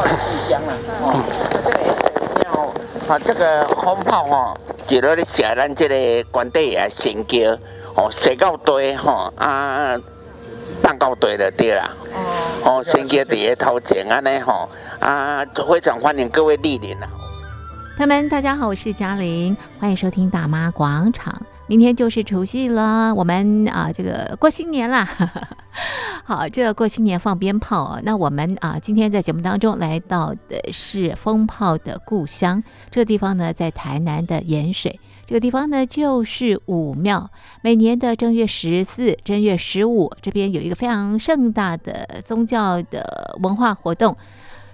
炮的气象啊，哦，这个鸟，啊，这个风炮哦，就在咧写咱这个关帝爷，神轿哦，写到堆吼啊，放到堆就对啦，哦，神轿在个头前安尼吼啊，非常欢迎各位莅临啊。朋友们，大家好，我是嘉玲，欢迎收听大妈广场。明天就是除夕了，我们啊，这个过新年啦。好，这过新年放鞭炮啊。那我们啊，今天在节目当中来到的是风炮的故乡，这个地方呢，在台南的盐水。这个地方呢，就是武庙。每年的正月十四、正月十五，这边有一个非常盛大的宗教的文化活动。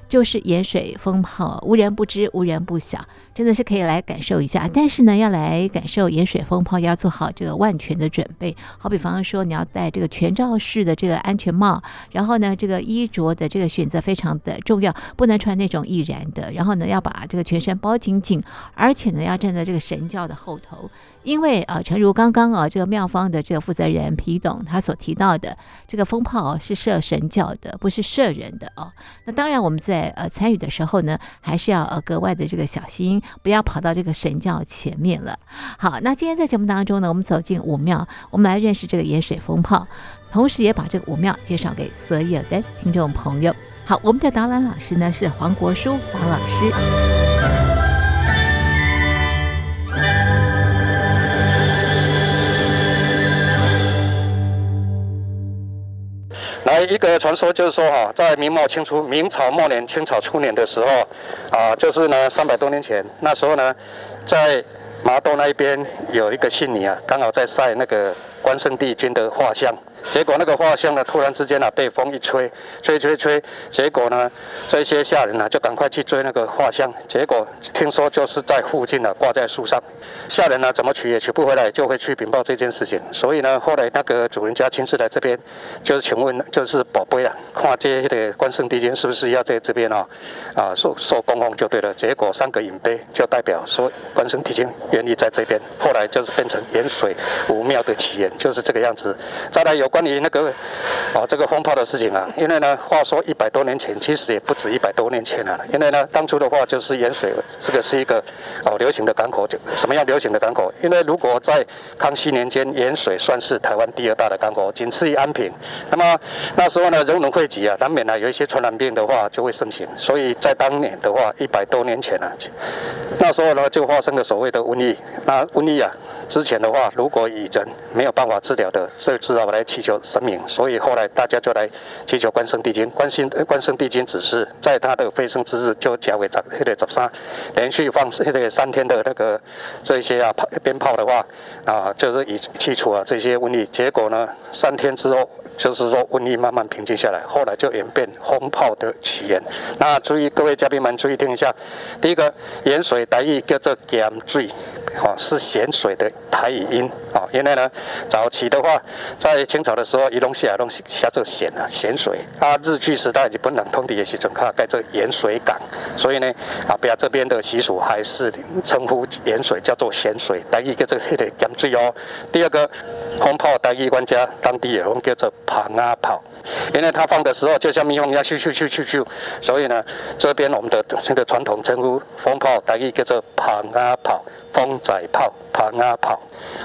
就是盐水风炮，无人不知，无人不晓，真的是可以来感受一下。但是呢，要来感受盐水风炮，要做好这个万全的准备。好比方说，你要戴这个全罩式的这个安全帽，然后呢，这个衣着的这个选择非常的重要，不能穿那种易燃的。然后呢，要把这个全身包紧紧，而且呢，要站在这个神教的后头。因为啊，诚如刚刚啊，这个庙方的这个负责人皮董他所提到的，这个风炮是射神教的，不是射人的哦。那当然，我们在呃参与的时候呢，还是要呃格外的这个小心，不要跑到这个神教前面了。好，那今天在节目当中呢，我们走进武庙，我们来认识这个盐水风炮，同时也把这个武庙介绍给所有的听众朋友。好，我们的导览老师呢是黄国书黄老师。来一个传说，就是说哈，在明末清初、明朝末年、清朝初年的时候，啊，就是呢三百多年前，那时候呢，在麻豆那一边有一个信女啊，刚好在晒那个关圣帝君的画像。结果那个画像呢，突然之间呢、被风一吹，吹吹吹，结果呢，这些下人呢、就赶快去追那个画像。结果听说就是在附近呢、挂在树上。下人呢，怎么取也取不回来，就会去禀报这件事情。所以呢，后来那个主人家亲自来这边，就是请问，就是宝贝啊，看这个关圣帝君是不是要在这边啊，啊，受受供奉就对了。结果三个银杯就代表说关圣帝君愿意在这边。后来就是变成盐水武庙的起源，就是这个样子。再来有。关于那个哦，这个风炮的事情啊，因为呢，话说一百多年前，其实也不止一百多年前了。因为呢，当初的话就是盐水，这个是一个哦流行的港口，就什么样流行的港口？因为如果在康熙年间，盐水算是台湾第二大的港口，仅次于安平。那么那时候呢，人龙汇集啊，难免呢有一些传染病的话就会盛行，所以在当年的话，一百多年前啊，那时候呢就发生了所谓的瘟疫。那瘟疫啊，之前的话，如果以人没有办法治疗的，所以只好来祈求神明，所以后来大家就来祈求关圣帝君。关心关圣帝君只是在他的飞升之日，就加为十那个十三，连续放那个三天的那个这些啊炮鞭炮的话啊，就是以去除啊这些瘟疫。结果呢，三天之后，就是说瘟疫慢慢平静下来，后来就演变蜂炮的起源。那注意各位嘉宾们注意听一下，第一个盐水台语叫做盐水，哦是咸水的台语音哦，因为呢早期的话在清朝。的时候，移动下来东西下这咸啊，咸水啊。日据时代日本人通敌也是准靠盖这盐水港，所以呢，啊，不要这边的习俗还是称呼盐水叫做咸水，带一个这个黑的盐水哦。第二个，蜂炮带一官家当地也用叫做蜂啊炮，因为它放的时候就像蜜蜂一样咻咻咻咻咻，所以呢，这边我们的这个传统称呼风炮带一叫做蜂啊炮。蜂仔炮、盘啊炮，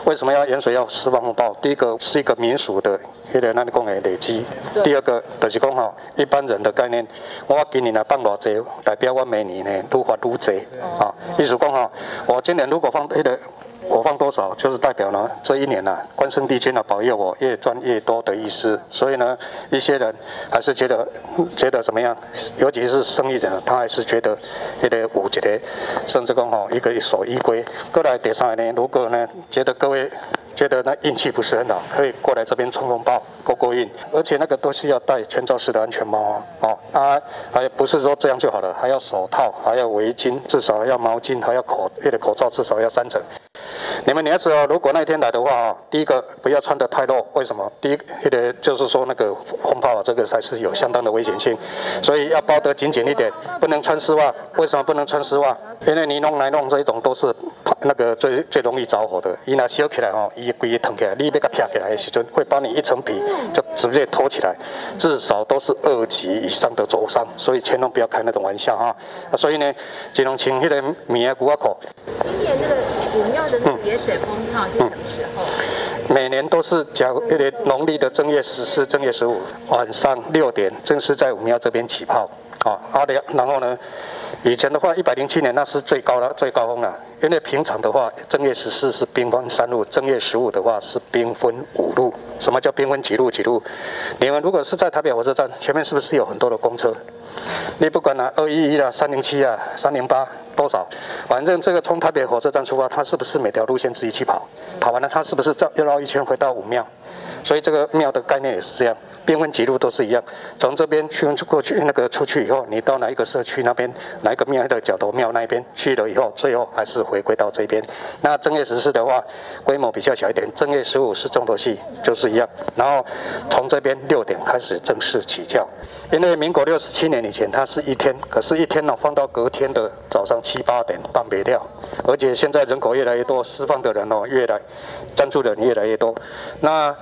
为什么要盐水要释放风暴？第一个是一个民俗的，迄个咱讲的累积；第二个就是讲吼，一般人的概念，我今年来放偌济，代表我每年呢愈发愈济啊。意思讲吼，我今年如果放迄个。我放多少，就是代表呢，这一年呢、啊，关圣帝君呢保佑我越赚越多的意思。所以呢，一些人还是觉得觉得怎么样，尤其是生意人，他还是觉得有点五节的，甚至讲吼一个一手一规。过来第三年，如果呢觉得各位觉得那运气不是很好，可以过来这边冲锋报过过运。而且那个都是要戴全罩式的安全帽哦，啊，还不是说这样就好了，还要手套，还要围巾，至少要毛巾，还要口那个口罩，至少要三层。你们女孩子哦，如果那天来的话哦，第一个不要穿得太露，为什么？第一个就是说那个风炮啊，这个才是有相当的危险性，所以要包得紧紧一点，不能穿丝袜。为什么不能穿丝袜？因为你弄来弄这一种都是那个最最容易着火的。伊那烧起来哦，伊规个腾起来，你要个劈起来的时阵，会把你一层皮就直接拖起来，至少都是二级以上的灼伤，所以千万不要开那种玩笑哈。所以呢，只能请那个棉啊、裤啊口。今年那个饮料的野水封炮是什么时候？每年都是讲农历的正月十四、正月十五晚上六点，正式在武庙这边起炮。好，好的，然后呢，以前的话，一百零七年那是最高的最高峰了。因为平常的话，正月十四是兵分三路，正月十五的话是兵分五路。什么叫兵分几路？几路？你们如果是在台北火车站前面，是不是有很多的公车？你不管啊，二一一啊，三零七啊，三零八多少，反正这个从台北火车站出发，它是不是每条路线自己去跑？跑完了，它是不是绕要绕一圈回到武庙？所以这个庙的概念也是这样。兵分几路都是一样，从这边去过去那个出去以后，你到哪一个社区那边，哪一个庙的角头庙那边去了以后，最后还是回归到这边。那正月十四的话，规模比较小一点，正月十五是重头戏，就是一样。然后从这边六点开始正式起轿，因为民国六十七年以前它是一天，可是一天呢放到隔天的早上七八点办不掉，而且现在人口越来越多，释放的人哦越来赞助的人越来越多，那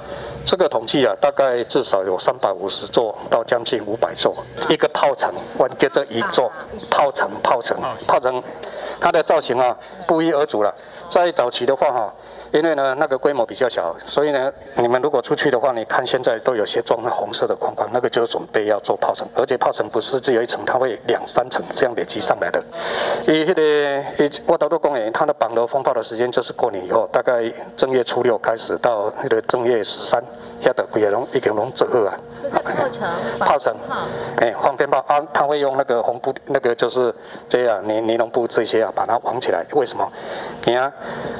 这个统计啊，大概至少有。三百五十座到将近五百座，一个炮城，完结这一座炮城，炮城，炮城，它的造型啊不一而足了。在早期的话哈。因为呢，那个规模比较小，所以呢，你们如果出去的话，你看现在都有些装了红色的框框，那个就是准备要做炮城，而且炮城不是只有一层，它会两三层这样累积上来的。以那个，以我大多公园，它的绑楼风炮的时间就是过年以后，大概正月初六开始到那个正月十三，下的鬼龙一个龙折二啊。炮城，炮城，哎，放鞭炮啊，他会用那个红布，那个就是这样，尼尼龙布这些啊，把它绑起来。为什么？你看，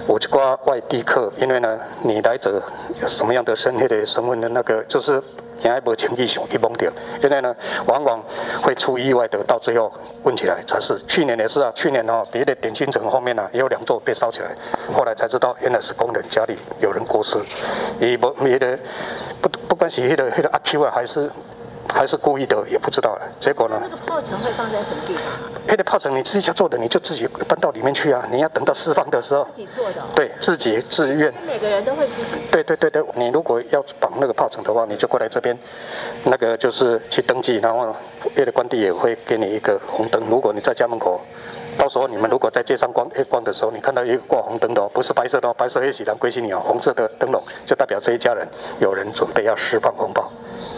我就挂外地。一刻，因为呢，你来者有什么样的身份的身份的那个，就是也还不轻易想去蒙掉，因为呢，往往会出意外的，到最后问起来才是。去年也是啊，去年哦，别的点心城后面呢、也有两座被烧起来，后来才知道原来是工人家里有人过世，也不别的不不管是那个那个阿 Q 啊，还是。还是故意的，也不知道了。结果呢？那个炮城会放在什么地方？那个炮城你自己家做的，你就自己搬到里面去啊！你要等到释放的时候。自己做的。对，自己自愿。每个人都会自己做。对对对对，你如果要绑那个炮城的话，你就过来这边，那个就是去登记，然后别的官地也会给你一个红灯。如果你在家门口，到时候你们如果在街上逛逛的时候，你看到一个挂红灯的，不是白色的，白色也喜欢归心鸟，红色的灯笼就代表这一家人有人准备要释放红包。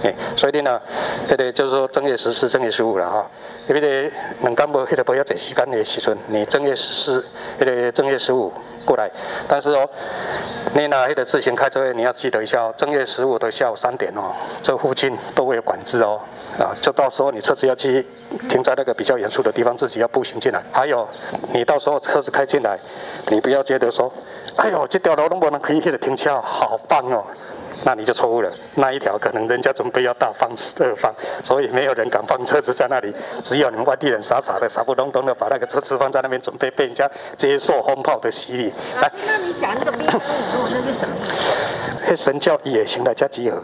哎，所以呢，这个就是说正月十四、正月十五了哈。因为呢两干部，迄个不要在时间的时阵，你正月十四、迄个正月十五过来。但是哦，你呢迄个自行开车，你要记得一下哦，正月十五的下午三点哦，这附近都会有管制哦。啊，就到时候你车子要去停在那个比较远处的地方，自己要步行进来。还有，你到时候车子开进来，你不要觉得说，哎呦，这条路都没人可以迄个停车，好棒哦。那你就错误了，那一条可能人家准备要大放二放，所以没有人敢放车子在那里，只有你们外地人傻傻的、傻不隆咚的把那个车子放在那边，准备被人家接受轰炮的洗礼。来，那你讲那个兵分五路，那是什么意思？那神教也行的，加集合。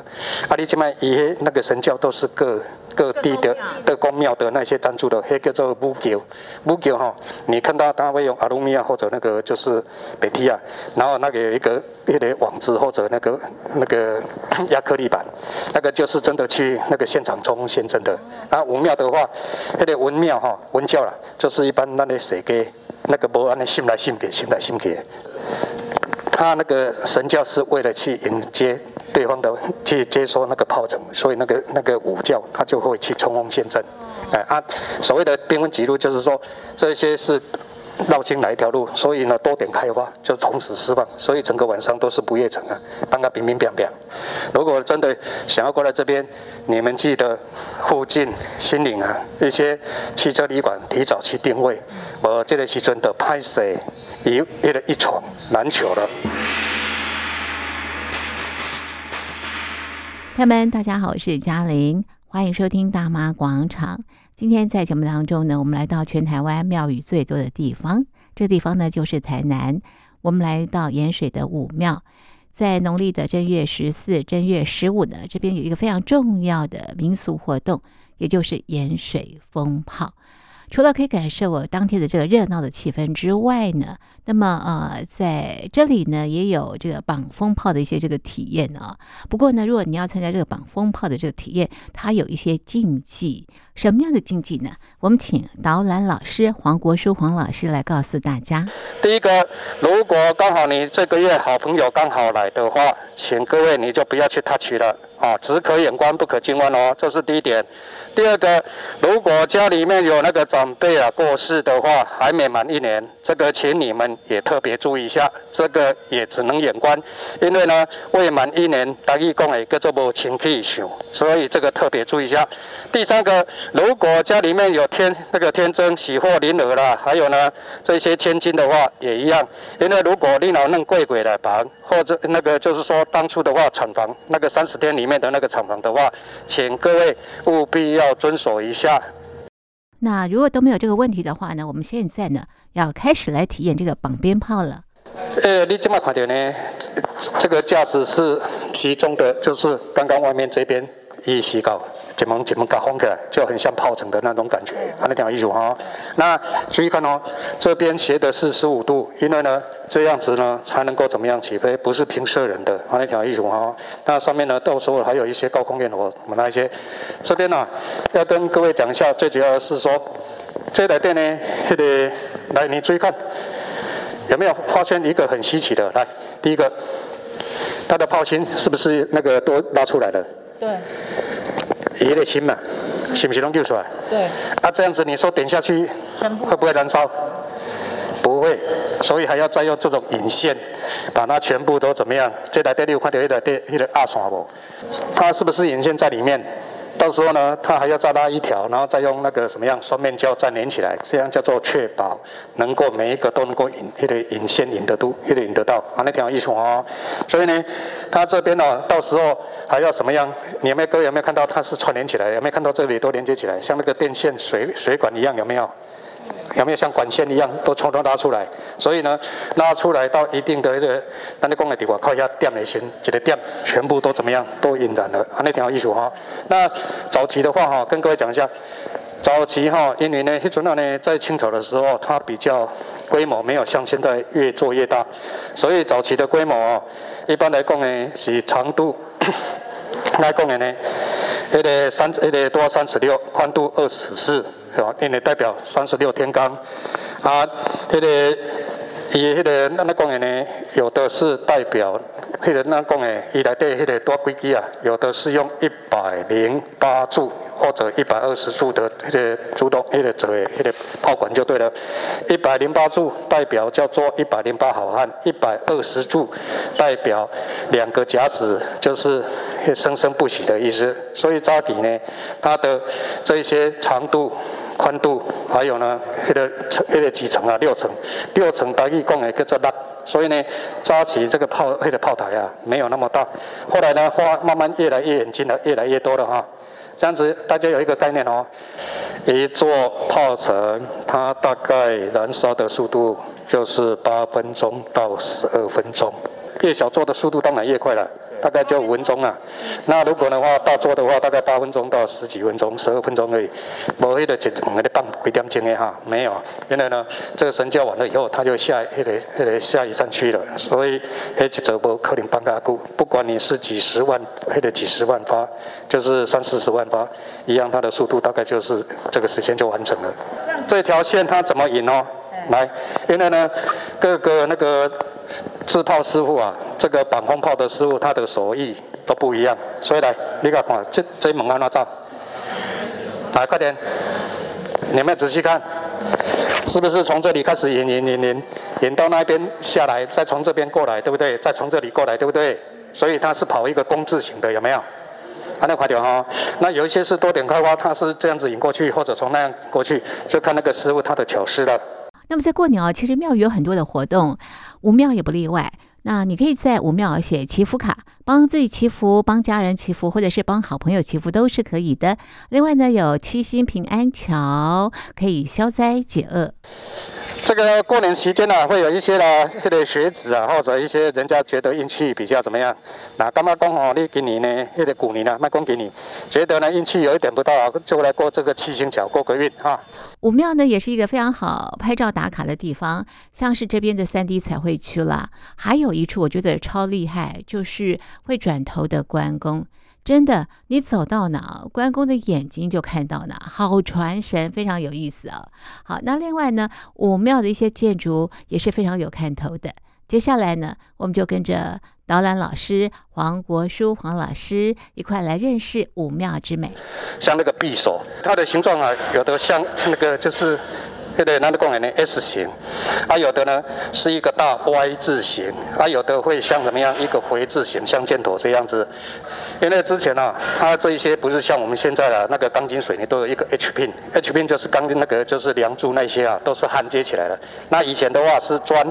啊，你这边也那个神教都是各。各地的的公庙的那些赞助的，那叫做木桥，木桥哈，你看到他会用阿鲁米亚或者那个就是北梯啊，然后那个有一个别的网子或者那个那个呃，亚克力板，那个就是真的去那个现场冲现真的。啊，文庙的话，那个文庙哈，文教啦，就是一般那里谁给那个不按的信来信给，信来信给。他那个神教是为了去迎接对方的，去接收那个炮城，所以那个那个武教他就会去冲锋陷阵。哎啊，所谓的兵分几路，就是说这些是绕进来一条路，所以呢多点开花就从此释放，所以整个晚上都是不夜城啊，帮他乒乒乓乓。如果真的想要过来这边，你们记得附近新岭啊一些汽车旅馆提早去定位，我这个时阵的拍摄。一一了一床难求了。朋友们，大家好，我是嘉玲，欢迎收听大妈广场。今天在节目当中呢，我们来到全台湾庙宇最多的地方，这地方呢就是台南。我们来到盐水的武庙，在农历的正月十四、正月十五呢，这边有一个非常重要的民俗活动，也就是盐水风炮。除了可以感受我当天的这个热闹的气氛之外呢，那么呃，在这里呢也有这个绑风炮的一些这个体验啊。不过呢，如果你要参加这个绑风炮的这个体验，它有一些禁忌。什么样的禁忌呢？我们请导览老师黄国书黄老师来告诉大家。第一个，如果刚好你这个月好朋友刚好来的话，请各位你就不要去他去了啊，只可远观不可近观哦，这是第一点。第二个，如果家里面有那个长辈啊过世的话，还没满一年，这个请你们也特别注意一下，这个也只能远观，因为呢未满一年，大义公诶叫做无亲戚想，所以这个特别注意一下。第三个，如果家里面有天那个天增喜获麟儿啦，还有呢这些千金的话也一样，因为如果你老弄贵贵来绑，或者那个就是说当初的话产房那个三十天里面的那个厂房的话，请各位务必要。要遵守一下。那如果都没有这个问题的话呢？我们现在呢要开始来体验这个绑鞭炮了。呃，你这么看到呢？这个架子是其中的，就是刚刚外面这边一洗稿。怎么怎么搞红的，就很像炮城的那种感觉，看得挺有意思哈。那注意看哦，这边斜的是十五度，因为呢这样子呢才能够怎么样起飞，不是平射人的，看得挺有意思哈。那上面呢，到时候还有一些高空焰火，我们那些这边呢要跟各位讲一下，最主要的是说这台电呢，这个来你注意看，有没有发现一个很稀奇的？来，第一个，它的炮芯是不是那个都拉出来了？对。鱼的心嘛，是不是能救出来？对。啊，这样子你说点下去，会不会燃烧？不会，所以还要再用这种引线，把它全部都怎么样？这台电你有看到一台电一个二线不？它是不是引线在里面？到时候呢，它还要再拉一条，然后再用那个什么样双面胶粘连起来，这样叫做确保能够每一个都能够引一个引线引得都，一个引得到，啊，那挺有意思哦。所以呢，它这边呢，到时候还要什么样？你有没有各位有没有看到它是串联起来？有没有看到这里都连接起来，像那个电线水水管一样？有没有？有没有像管线一样都从头拉出来？所以呢，拉出来到一定的一个，那你讲的地方靠一下点的线，几个店全部都怎么样？都引燃了，啊，那挺有意思哈。那早期的话哈，跟各位讲一下，早期哈，因为呢，那时候呢，在清朝的时候，它比较规模没有像现在越做越大，所以早期的规模哦，一般来讲呢是长度来讲的呢，那个三，那个多三十六，宽度二十四。是吧？因为代表三十六天罡，啊，这个伊迄个那那讲的呢，有的是代表，迄个那讲的伊内底迄个多规矩啊，有的是用一百零八柱或者一百二十柱的迄个主动迄个做的迄个炮管就对了。一百零八柱代表叫做一百零八好汉，一百二十柱代表两个甲子，就是生生不息的意思。所以扎底呢，它的这些长度。宽度还有呢，那个层那个几层啊？六层，六层大概共也叫做大，所以呢，扎起这个炮那个炮台啊，没有那么大。后来呢，花慢慢越来越演进了，越来越多了哈。这样子大家有一个概念哦，一座炮城它大概燃烧的速度就是八分钟到十二分钟，越小做的速度当然越快了。大概就五分钟啊，那如果的话大做的话，大概八分钟到十几分钟，十二分钟而已。无迄个一门个咧放几点钟的哈，没有。因为呢，这个神教完了以后，他就下迄个迄个下一站去了，所以迄一则无可能放加久。不管你是几十万，迄个几十万发，就是三四十万发，一样，它的速度大概就是这个时间就完成了。这条线它怎么引哦？来，因为呢，各个那个。制炮师傅啊，这个绑风炮的师傅，他的手艺都不一样，所以来，你看看这这门安那照？来，快点，你们仔细看，是不是从这里开始引引引引，引到那边下来，再从这边过来，对不对？再从这里过来，对不对？所以它是跑一个工字形的，有没有？看那快点哈，那有一些是多点开花，它是这样子引过去，或者从那样过去，就看那个师傅他的巧思了。那么在过年啊，其实庙宇有很多的活动，武庙也不例外。那你可以在武庙写祈福卡，帮自己祈福，帮家人祈福，或者是帮好朋友祈福都是可以的。另外呢，有七星平安桥，可以消灾解厄。这个过年期间呢、会有一些呢，这个学子啊，或者一些人家觉得运气比较怎么样，那干嘛讲哦，你给你呢，那个古年呢，卖讲给你，觉得呢运气有一点不大，就来过这个七星桥过个运啊。武庙呢，也是一个非常好拍照打卡的地方，像是这边的三 D 彩绘区啦，还有一处我觉得超厉害，就是会转头的关公。真的，你走到哪，关公的眼睛就看到哪，好传神，非常有意思啊、哦。好，那另外呢，武庙的一些建筑也是非常有看头的。接下来呢，我们就跟着导览老师黄国书黄老师一块来认识五庙之美。像那个匕首，它的形状啊，有的像那个就是。对对，那个公园呢 S 型，啊，有的呢是一个大 Y 字形，啊，有的会像怎么样一个回字形，像箭头这样子。因为之前呢、啊，它这一些不是像我们现在的那个钢筋水泥都有一个 H pin，H pin 就是钢筋那个就是梁柱那些啊，都是焊接起来的。那以前的话是砖，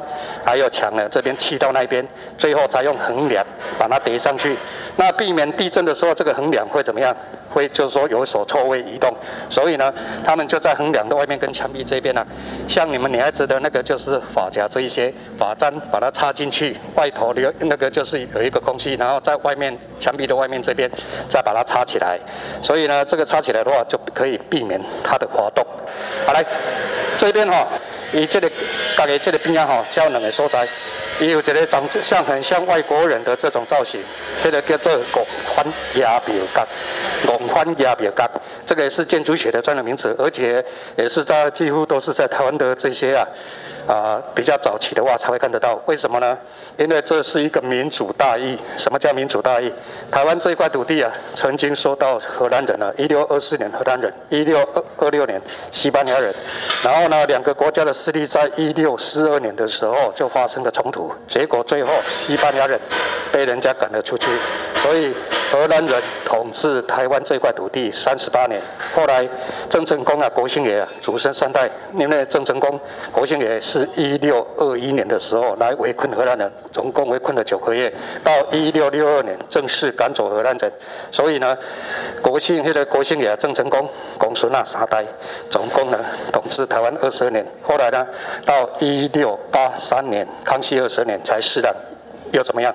还有墙呢，这边砌到那边，最后再用横梁把它叠上去。那避免地震的时候，这个横梁会怎么样？会就是说有所错位移动。所以呢，他们就在横梁的外面跟墙壁这边呢、啊，像你们女孩子的那个就是发夹这一些发簪，把它插进去，外头留那个就是有一个空隙，然后在外面墙壁的外面这边再把它插起来。所以呢，这个插起来的话就可以避免它的滑动。好，来这边哈、哦，以这里大概这里边哈，叫两个所在。也有这个长相很像外国人的这种造型，这个叫做拱宽压表角，拱宽压表角，这个也是建筑学的专有名词，而且也是在几乎都是在台湾的这些啊。啊，比较早期的话才会看得到，为什么呢？因为这是一个民主大义。什么叫民主大义？台湾这一块土地啊，曾经受到荷兰人了，一六二四年荷兰人，一六二二六年西班牙人，然后呢，两个国家的势力在一六四二年的时候就发生了冲突，结果最后西班牙人被人家赶了出去，所以荷兰人统治台湾这块土地三十八年。后来郑成功啊，国兴爷啊，祖孙三代，因为郑成功国兴爷是。一六二一年的时候来围困荷兰人，总共围困了九个月，到一六六二年正式赶走荷兰人。所以呢，国姓那个国姓爷郑成功公孙那三代，总共呢统治台湾二十二年。后来呢，到一六八三年康熙二十年才释然。又怎么样？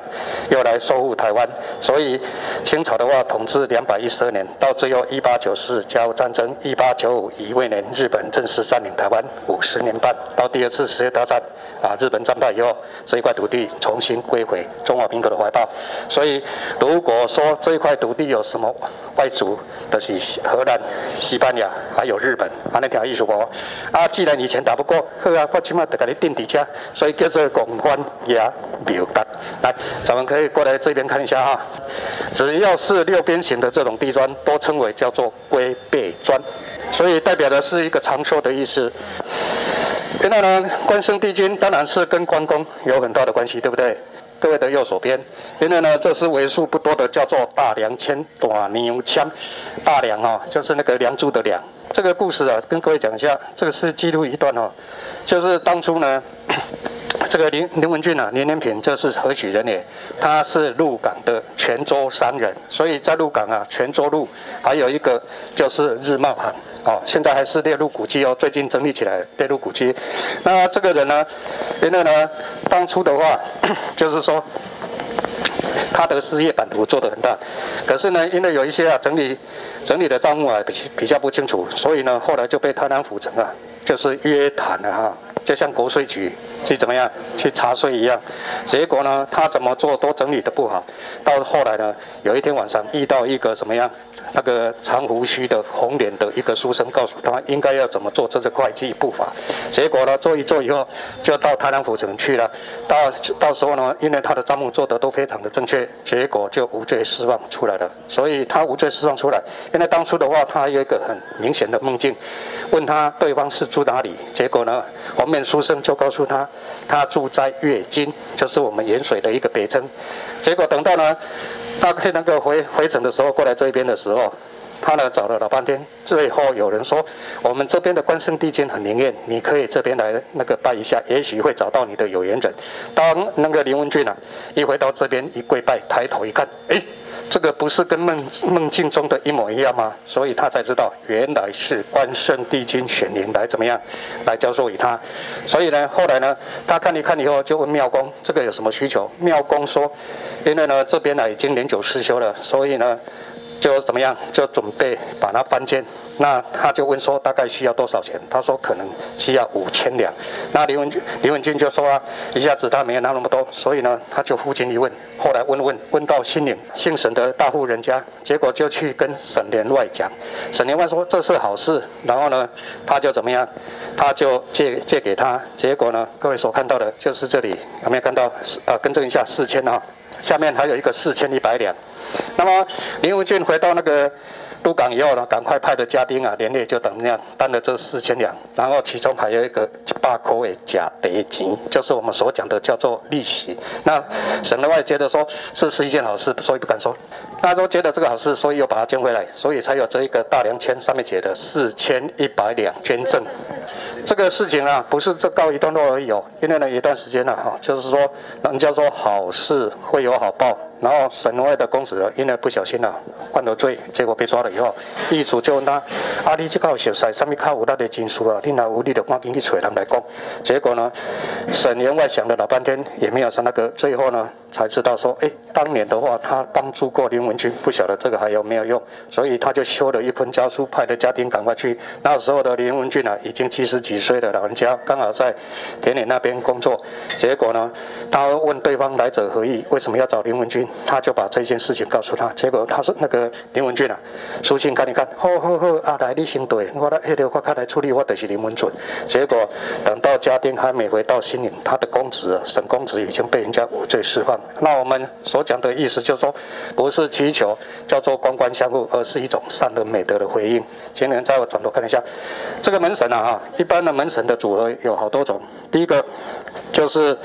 又来收复台湾，所以清朝的话统治两百一十二年，到最后一八九四甲午战争，一八九五乙未年日本正式占领台湾五十年半，到第二次世界大战啊，日本战败以后，这一块土地重新归回中华民国的怀抱。所以如果说这一块土地有什么外族的，就是荷兰、西班牙还有日本，啊，那条艺术国？啊，既然以前打不过，好啊，我起码得给你定底价，所以叫做拱宽压表角。来，咱们可以过来这边看一下哈。只要是六边形的这种地砖，都称为叫做龟背砖，所以代表的是一个长寿的意思。现在呢，关圣帝君当然是跟关公有很大的关系，对不对？各位的右手边，现在呢，这是为数不多的叫做大梁千短牛枪，大梁啊，就是那个梁柱的梁。这个故事啊，跟各位讲一下，这个是记录一段哦，就是当初呢。这个林林文俊啊，林连平这是何许人也？他是鹿港的泉州商人，所以在鹿港啊，泉州路还有一个就是日茂行哦，现在还是列入古迹哦，最近整理起来列入古迹。那这个人呢，因为呢，当初的话就是说他的事业版图做得很大，可是呢，因为有一些啊整理整理的账目啊比比较不清楚，所以呢，后来就被台南府城啊就是约谈了哈，就像国税局。去怎么样去查税一样，结果呢，他怎么做都整理的不好。到后来呢，有一天晚上遇到一个什么样，那个长胡须的红脸的一个书生，告诉他应该要怎么做，这是会计步伐。结果呢，做一做以后，就到台南府城去了。到到时候呢，因为他的账目做得都非常的正确，结果就无罪释放出来了。所以他无罪释放出来，因为当初的话，他有一个很明显的梦境，问他对方是住哪里，结果呢，黄面书生就告诉他。他住在月津，就是我们盐水的一个别称。结果等到呢，他那个回回程的时候，过来这边的时候，他呢找了老半天，最后有人说，我们这边的关圣帝君很灵验，你可以这边来那个拜一下，也许会找到你的有缘人。当那个林文俊啊一回到这边一跪拜，抬头一看，哎。这个不是跟梦梦境中的一模一样吗？所以他才知道原来是关圣帝君显灵来怎么样，来教授于他。所以呢，后来呢，他看一看以后就问妙公，这个有什么需求？妙公说，因为呢这边呢已经年久失修了，所以呢就怎么样，就准备把它翻建。那他就问说大概需要多少钱？他说可能需要五千两。那林文俊林文俊就说啊，一下子他没有拿那么多，所以呢他就附近一问，后来问问问到新宁姓沈的大户人家，结果就去跟沈连外讲，沈连外说这是好事，然后呢他就怎么样，他就借借给他，结果呢各位所看到的就是这里有没有看到？啊，更正一下四千啊，下面还有一个四千一百两。那么林文俊回到那个。鹿港以后呢，赶快派的家丁啊，连夜就等那样担了这四千两，然后其中还有一个一百块的假叠金，就是我们所讲的叫做利息。那沈连外觉得说是是一件好事，所以不敢说。大家都觉得这个好事，所以又把它捐回来，所以才有这一个大梁签上面写的四千一百两捐赠。这个事情啊，不是这告一段落而已哦，因为呢，一段时间了哈，就是说人家说好事会有好报。然后省外的公子因为不小心了、啊、犯了罪，结果被抓了以后，狱主就问他：啊，你这个熟悉上面看有那的经书啊？你哪无力的赶紧去找人来讲。结果呢，沈员外想了老半天也没有说那个，最后呢才知道说，哎，当年的话他帮助过林文君，不晓得这个还有没有用，所以他就修了一份家书，派的家丁赶快去。那时候的林文君啊，已经七十几岁的老人家，刚好在田里那边工作。结果呢，他问对方来者何意？为什么要找林文君？他就把这件事情告诉他，结果他说那个林文俊啊，书信看一看，好好好，啊来你先对，我来那个我开来处理，我就是林文俊。结果等到家丁还没回到新营，他的公子沈公子已经被人家无罪释放。那我们所讲的意思就是说，不是祈求叫做官官相护，而是一种善的美德的回应。请你们再我转头看一下，这个门神啊哈，一般的门神的组合有好多种，第一个。就是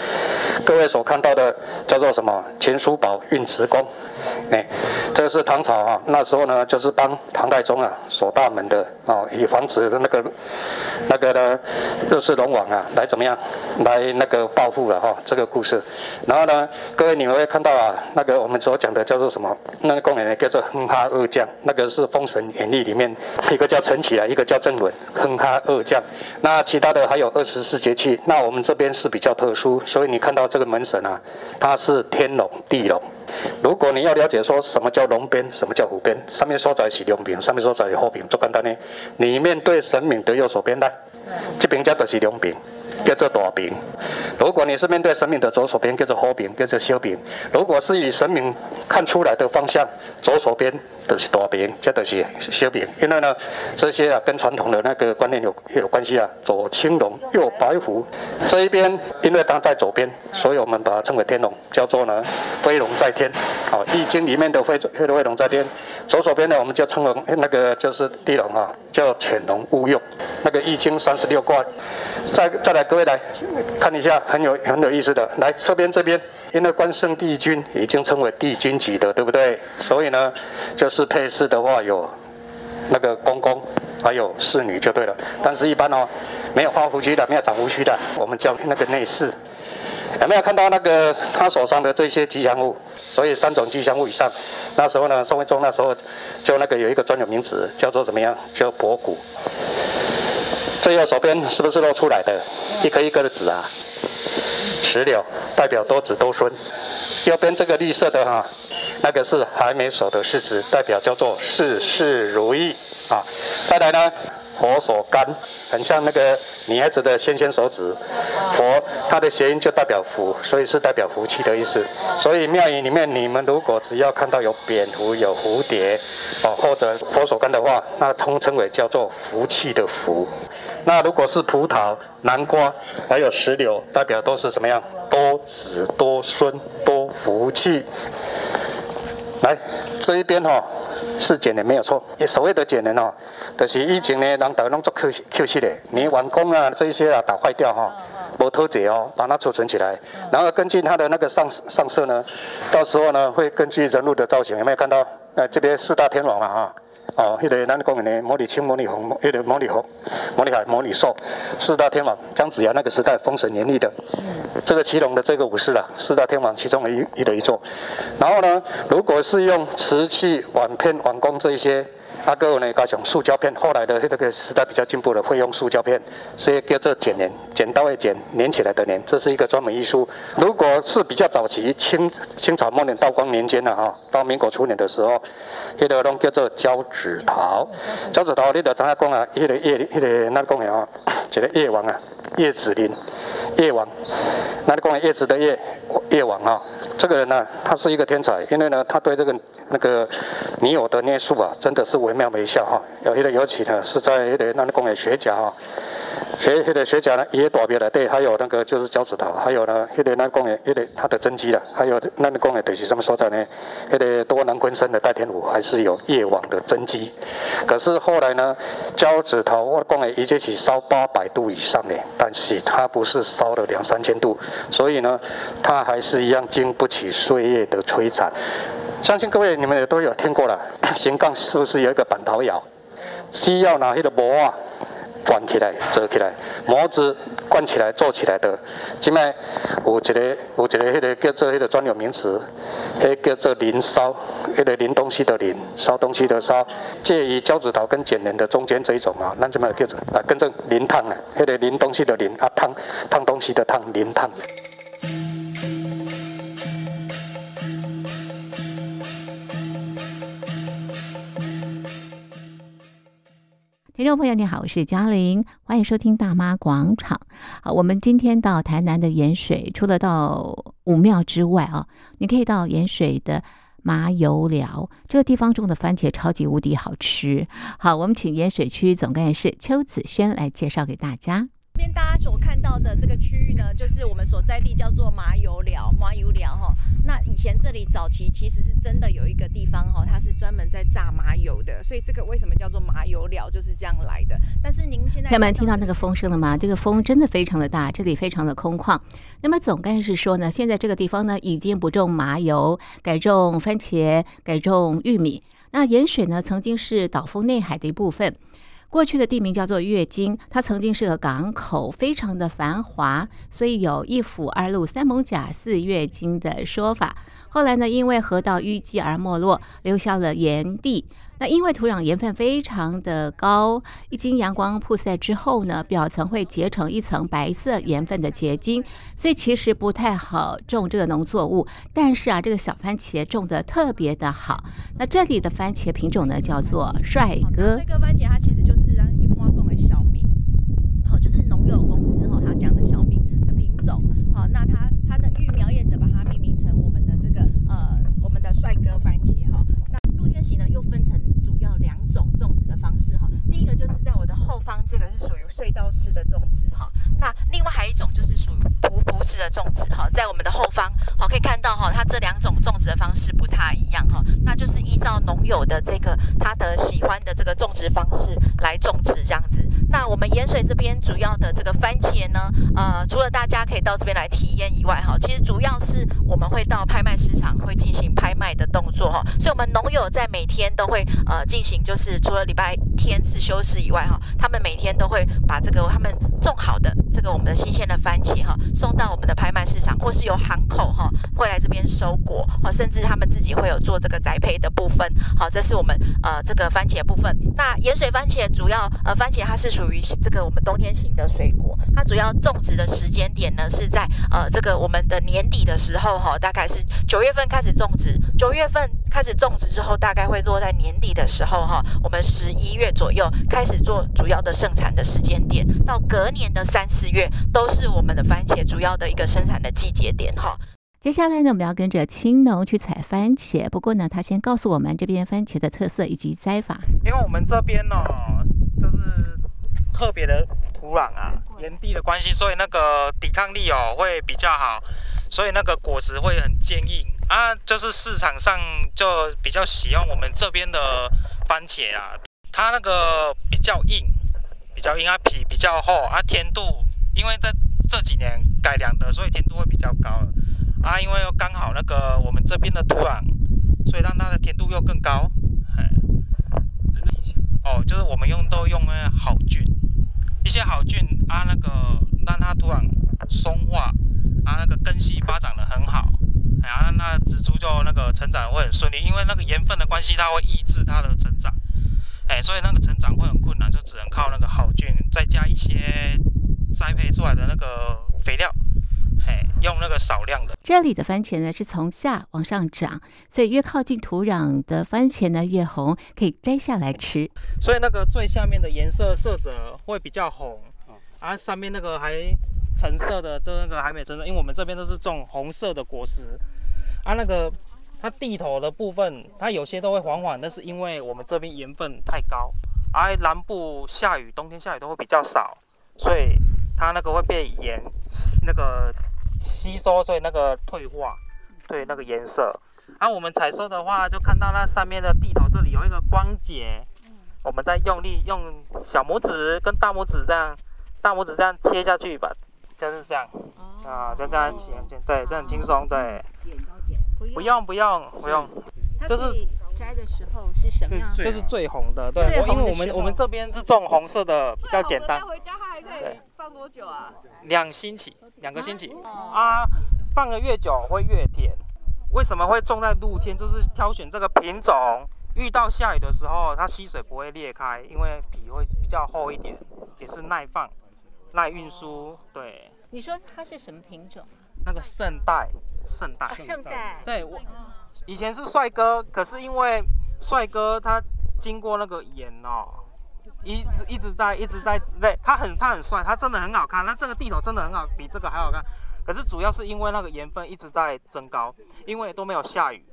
各位所看到的叫做什么秦叔宝运迟恭，哎，这个是唐朝啊，那时候呢就是帮唐太宗啊锁大门的啊，以防止的那个那个呢六世龙王啊来怎么样来那个报复了哈，这个故事。然后呢，各位你们会看到啊，那个我们所讲的叫做什么？那个宫女呢叫做哼哈二将，那个是《封神演义》里面一个叫陈启啊，一个叫郑伦，哼哈二将。那其他的还有二十四节气，那我们这边是比较特殊，所以你看到这个门神啊，它是天龙地龙。如果你要了解说什么叫龙边，什么叫虎边，上面说在是龙边，上面说在是虎边，做简单呢，你面对神明的右手边来，这边叫的是龙边。叫做大饼。如果你是面对神明的左手边，叫做好饼，叫做小饼。如果是以神明看出来的方向，左手边就是大饼，这就是小饼。因为呢，这些啊跟传统的那个观念有有关系啊。左青龙，右白虎。这一边因为它在左边，所以我们把它称为天龙，叫做呢飞龙在天。好，《易经》里面的飞飞龙在天。左手边呢，我们就称为那个就是地龙啊，叫潜龙勿用。那个《易经》三十六卦。再再来，各位来看一下，很有很有意思的。来侧边这边，因为关圣帝君已经称为帝君级的，对不对？所以呢，就是配饰的话有那个公公，还有侍女就对了。但是一般哦，没有花胡须的，没有长胡须的，我们叫那个内侍。有没有看到那个他手上的这些吉祥物？所以三种吉祥物以上，那时候呢，宋徽宗那时候就那个有一个专有名词，叫做怎么样？叫博古。最右手边是不是露出来的？一颗一颗的籽啊，石榴代表多子多孙。右边这个绿色的哈、那个是还没熟的柿子，代表叫做事事如意啊。再来呢，佛手柑，很像那个女孩子的纤纤手指。佛它的谐音就代表福，所以是代表福气的意思。所以庙宇里面，你们如果只要看到有蝙蝠、有蝴蝶，哦，或者佛手柑的话，那通称为叫做福气的福。那如果是葡萄、南瓜，还有石榴，代表都是怎么样？多子多孙、多福气。来这一边哈、哦，是节能没有错。所谓的节能哦，就是以前呢，人都弄做 Q Q 系的，你完工啊这一些啊打坏掉哈，无脱节哦，把它储存起来，然后根据它的那个上上色呢，到时候呢会根据人物的造型，有没有看到？呃，这边四大天王嘛哈。哦，迄、那个咱讲的模拟青、摩尼红、迄个摩尼红、摩尼海、摩尼兽，四大天王姜子牙那个时代封神演义的，这个祁隆的这个武士啊，四大天王其中的一一的一座。然后呢，如果是用瓷器、碗片、碗工这一些。阿哥呢，加上塑胶片，后来的那个时代比较进步了，会用塑胶片，所以叫做剪黏，剪刀会剪，粘起来的黏，这是一个专门艺术。如果是比较早期，清清朝末年道光年间了哈，到民国初年的时候，那个拢叫做胶纸陶。胶纸陶，你得怎样讲啊？那个叶，那个那讲的啊，这个叶王啊，叶子林，叶王，那讲的叶子的叶，叶王啊，这个人呢，他是一个天才，因为呢，他对这个。那个拟偶的捏塑啊，真的是惟妙惟肖哈。有一个尤其呢，是在那个那工业学家哈，学那个学家呢也代表了对，还有那个就是交趾陶，还有呢那个那工业那个它的真迹了，还有那个工业对是这么说在呢，那个多南昆生的戴天武还是有叶王的真迹。可是后来呢，交趾陶我工业一节起烧八百度以上呢，但是它不是烧了两三千度，所以呢，它还是一样经不起岁月的摧残。相信各位你们也都有听过了，新港是不是有一个板头窑？需要拿那个模啊，关起来、折起来，模子关起来做起来的。这边有一个有一个迄个叫做迄个专有名词，迄叫做临烧，迄个临东西的临，烧东西的烧，介于交趾陶跟剪黏的中间这一种啊，那这边叫做啊，跟着临烫啊，那个临东西的临啊，烫烫东西的烫，临烫。听众朋友，你好，我是嘉玲，欢迎收听大妈广场。好，我们今天到台南的盐水，除了到武庙之外啊，你可以到盐水的麻油寮这个地方种的番茄超级无敌好吃。好，我们请盐水区总干事邱子轩来介绍给大家。这边大家所看到的这个区域呢，就是我们所在地叫做麻油寮，麻油寮哈。那以前这里早期其实是真的有一个地方哈，它是专门在榨麻油的，所以这个为什么叫做麻油寮就是这样来的。但是您现在朋友们听到那个风声了吗？这个风真的非常的大，这里非常的空旷。那么总干事说呢，现在这个地方呢已经不种麻油，改种番茄，改种玉米。那盐水呢曾经是岛风内海的一部分。过去的地名叫做月经，它曾经是个港口，非常的繁华，所以有一府二路三艋甲四月经的说法。后来呢，因为河道淤积而没落，留下了炎帝。那因为土壤盐分非常的高，一经阳光曝晒之后呢，表层会结成一层白色盐分的结晶，所以其实不太好种这个农作物。但是啊，这个小番茄种的特别的好。那这里的番茄品种呢，叫做帅哥。这个番茄它其实就是让一般讲的小名，好，就是农友公司哈，他讲的小名的品种。好，那它它的育苗业者把它命名成我们的这个呃我们的帅哥番茄哈。那露天型呢又分成。种种植的方式哈，第一个就是在我的后方，这个是属于隧道式的种植哈。那另外还有一种就是属于匍匐式的种植哈，在我们的后方好可以看到哈，它这两种种植的方式不太一样哈。那就是依照农友的这个他的喜欢的这个种植方式来种植这样子。那我们盐水这边主要的这个番茄呢，呃，除了大家可以到这边来体验以外哈，其实主要是我们会到拍卖市场会进行拍卖的动作哈。所以，我们农友在每天都会呃进行就是。除了礼拜天是休市以外哈，他们每天都会把这个他们种好的这个我们的新鲜的番茄哈送到我们的拍卖市场，或是由行口哈会来这边收果，甚至他们自己会有做这个栽培的部分。好，这是我们呃这个番茄部分。那盐水番茄主要呃番茄它是属于这个我们冬天型的水果，它主要种植的时间点呢是在这个我们的年底的时候哈，大概是九月份开始种植，九月份开始种植之后，大概会落在年底的时候哈。我们十一月左右开始做主要的盛产的时间点，到隔年的三四月都是我们的番茄主要的一个生产的季节点哈。接下来呢，我们要跟着青农去采番茄，不过呢，他先告诉我们这边番茄的特色以及摘法。因为我们这边呢，就是特别的土壤啊，炎地的关系，所以那个抵抗力哦会比较好，所以那个果实会很坚硬啊，就是市场上就比较喜欢我们这边的。番茄啊，它那个比较硬，比较硬，啊皮比较厚啊，甜度，因为在这几年改良的，所以甜度会比较高啊，因为又刚好那个我们这边的土壤，所以让它的甜度又更高。一些好菌啊，那个让它土壤松化啊，那个根系发展的很好，哎呀，那植株就那个成长会很顺利，因为那个盐分的关系，它会抑制它的成长，哎，所以那个成长会很困难，就只能靠那个好菌，再加一些栽培出来的那个肥料。用那个少量的。这里的番茄呢是从下往上长，所以越靠近土壤的番茄呢越红，可以摘下来吃。所以那个最下面的颜色色泽会比较红，啊，上面那个还橙色的都那个还没成熟，因为我们这边都是种红色的果实，啊，那个它地头的部分，它有些都会黄黄，那是因为我们这边盐分太高，而、啊、南部下雨，冬天下雨都会比较少，所以它那个会被盐那个。吸收，所以那个退化，对那个颜色。然后我们采收的话，就看到那上面的地头这里有一个光节，我们再用力用小拇指跟大拇指这样，大拇指这样切下去吧，就是这样，啊，就这样剪剪，对，这很轻松，对。不用。不用不用，就是摘的时候是什么样？就是最红的，对，因为我们我们这边是种红色的，比较简单。回家它还可以放多久啊？两星期。两个星期啊，放的越久会越甜。为什么会种在露天？就是挑选这个品种，遇到下雨的时候，它吸水不会裂开，因为皮会比较厚一点，也是耐放、耐运输。对。你说它是什么品种？那个圣代，圣代。圣代。对，我以前是帅哥，可是因为帅哥他经过那个盐哦。一直一直在一直在对，他很他很帅，他真的很好看，那这个地头真的很好，比这个还好看。可是主要是因为那个盐分一直在增高，因为都没有下雨。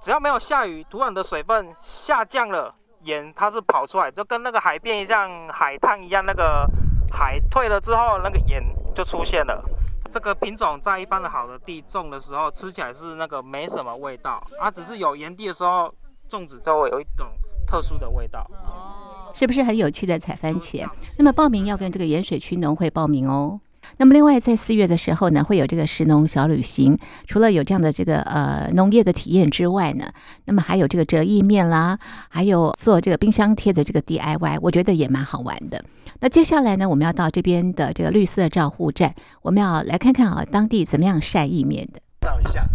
只要没有下雨，土壤的水分下降了，盐它是跑出来，就跟那个海边一样，海滩一样，那个海退了之后，那个盐就出现了。这个品种在一般的好的地种的时候，吃起来是那个没什么味道，它只是有炎地的时候，粽子就会有一种特殊的味道。是不是很有趣的采番茄？那么报名要跟这个盐水区农会报名哦。那么另外在四月的时候呢，会有这个食农小旅行。除了有这样的这个呃农业的体验之外呢，那么还有这个折意面啦，还有做这个冰箱贴的这个 DIY，我觉得也蛮好玩的。那接下来呢，我们要到这边的这个绿色照护站，我们要来看看啊，当地怎么样晒意面的。照一下，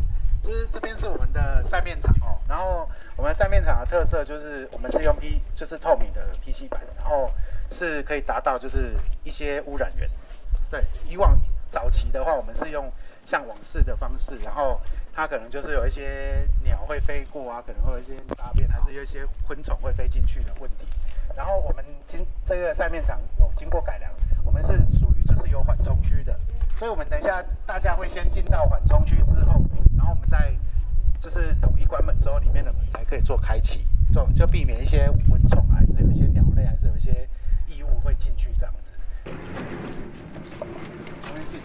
就是这边是我们的晒面场哦，然后。我们晒面场的特色就是，我们是用 P，就是透明的 PC 板，然后是可以达到就是一些污染源。对，以往早期的话，我们是用像网式的方式，然后它可能就是有一些鸟会飞过啊，可能会有一些大便，还是有一些昆虫会飞进去的问题。然后我们经这个晒面场有经过改良，我们是属于就是有缓冲区的，所以我们等一下大家会先进到缓冲区之后，然后我们再。就是统一关门之后，里面的门才可以做开启，做就避免一些蚊虫，还是有一些鸟类，还是有一些异物会进去这样子。从这进，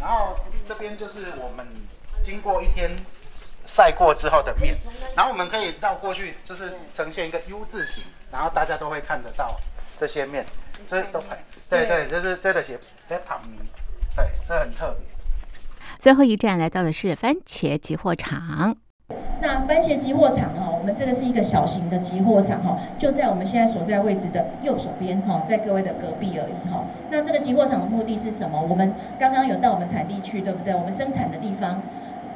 然后这边就是我们经过一天晒过之后的面，然后我们可以绕过去，就是呈现一个 U 字形，然后大家都会看得到这些面，这都对对，就是这个写在旁边，对，这很特别。最后一站来到的是番茄集货场。那番茄集货场哈，我们这个是一个小型的集货场哈，就在我们现在所在位置的右手边哈，在各位的隔壁而已哈。那这个集货场的目的是什么？我们刚刚有到我们产地去，对不对？我们生产的地方，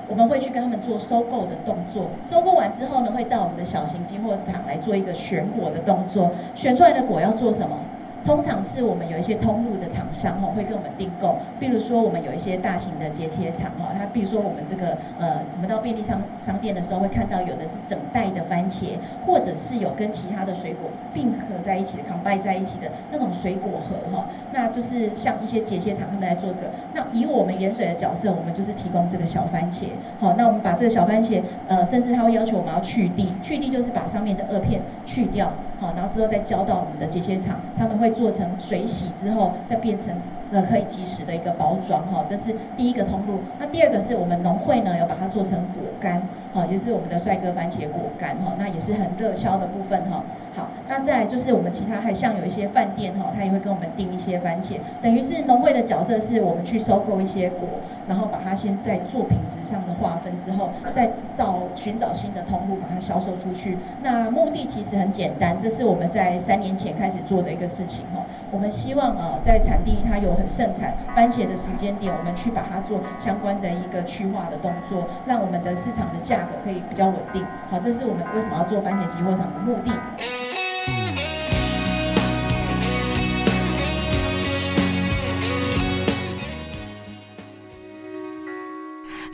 我们会去跟他们做收购的动作。收购完之后呢，会到我们的小型进货场来做一个选果的动作。选出来的果要做什么？通常是我们有一些通路的厂商哦，会跟我们订购。比如说，我们有一些大型的结切厂哈，它比如说我们这个呃，我们到便利商商店的时候会看到有的是整袋的番茄，或者是有跟其他的水果并合在一起的、combine 在一起的那种水果盒哈。那就是像一些结切厂他们来做这个。那以我们盐水的角色，我们就是提供这个小番茄。好，那我们把这个小番茄呃，甚至他会要求我们要去蒂，去蒂就是把上面的萼片去掉。好，然后之后再交到我们的结切厂，他们会做成水洗之后，再变成呃可以及时的一个包装哈。这是第一个通路。那第二个是我们农会呢，要把它做成果干，哦，也是我们的帅哥番茄果干哈，那也是很热销的部分哈。好，那再来就是我们其他还像有一些饭店哈，他也会跟我们订一些番茄，等于是农会的角色是我们去收购一些果，然后把它先在做品质上的划分之后，再到寻找新的通路把它销售出去。那目的其实很简单。这是我们在三年前开始做的一个事情哈，我们希望啊，在产地它有很盛产番茄的时间点，我们去把它做相关的一个去化的动作，让我们的市场的价格可以比较稳定。好，这是我们为什么要做番茄集货场的目的。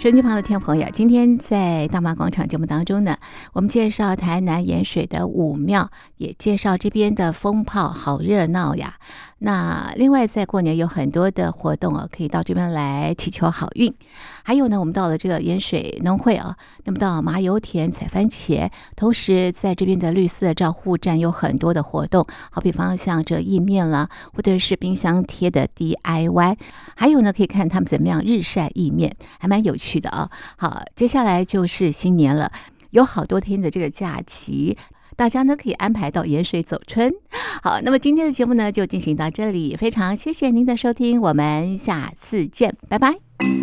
手机旁的听众朋友，今天在大妈广场节目当中呢，我们介绍台南盐水的武庙，也介绍这边的风炮，好热闹呀。那另外，在过年有很多的活动啊，可以到这边来祈求好运。还有呢，我们到了这个盐水农会啊，那么到麻油田采番茄，同时在这边的绿色照护站有很多的活动，好比方像这意面啦，或者是冰箱贴的 DIY，还有呢，可以看他们怎么样日晒意面，还蛮有趣的啊。好，接下来就是新年了，有好多天的这个假期。大家呢可以安排到盐水走春。好，那么今天的节目呢就进行到这里，非常谢谢您的收听，我们下次见，拜拜。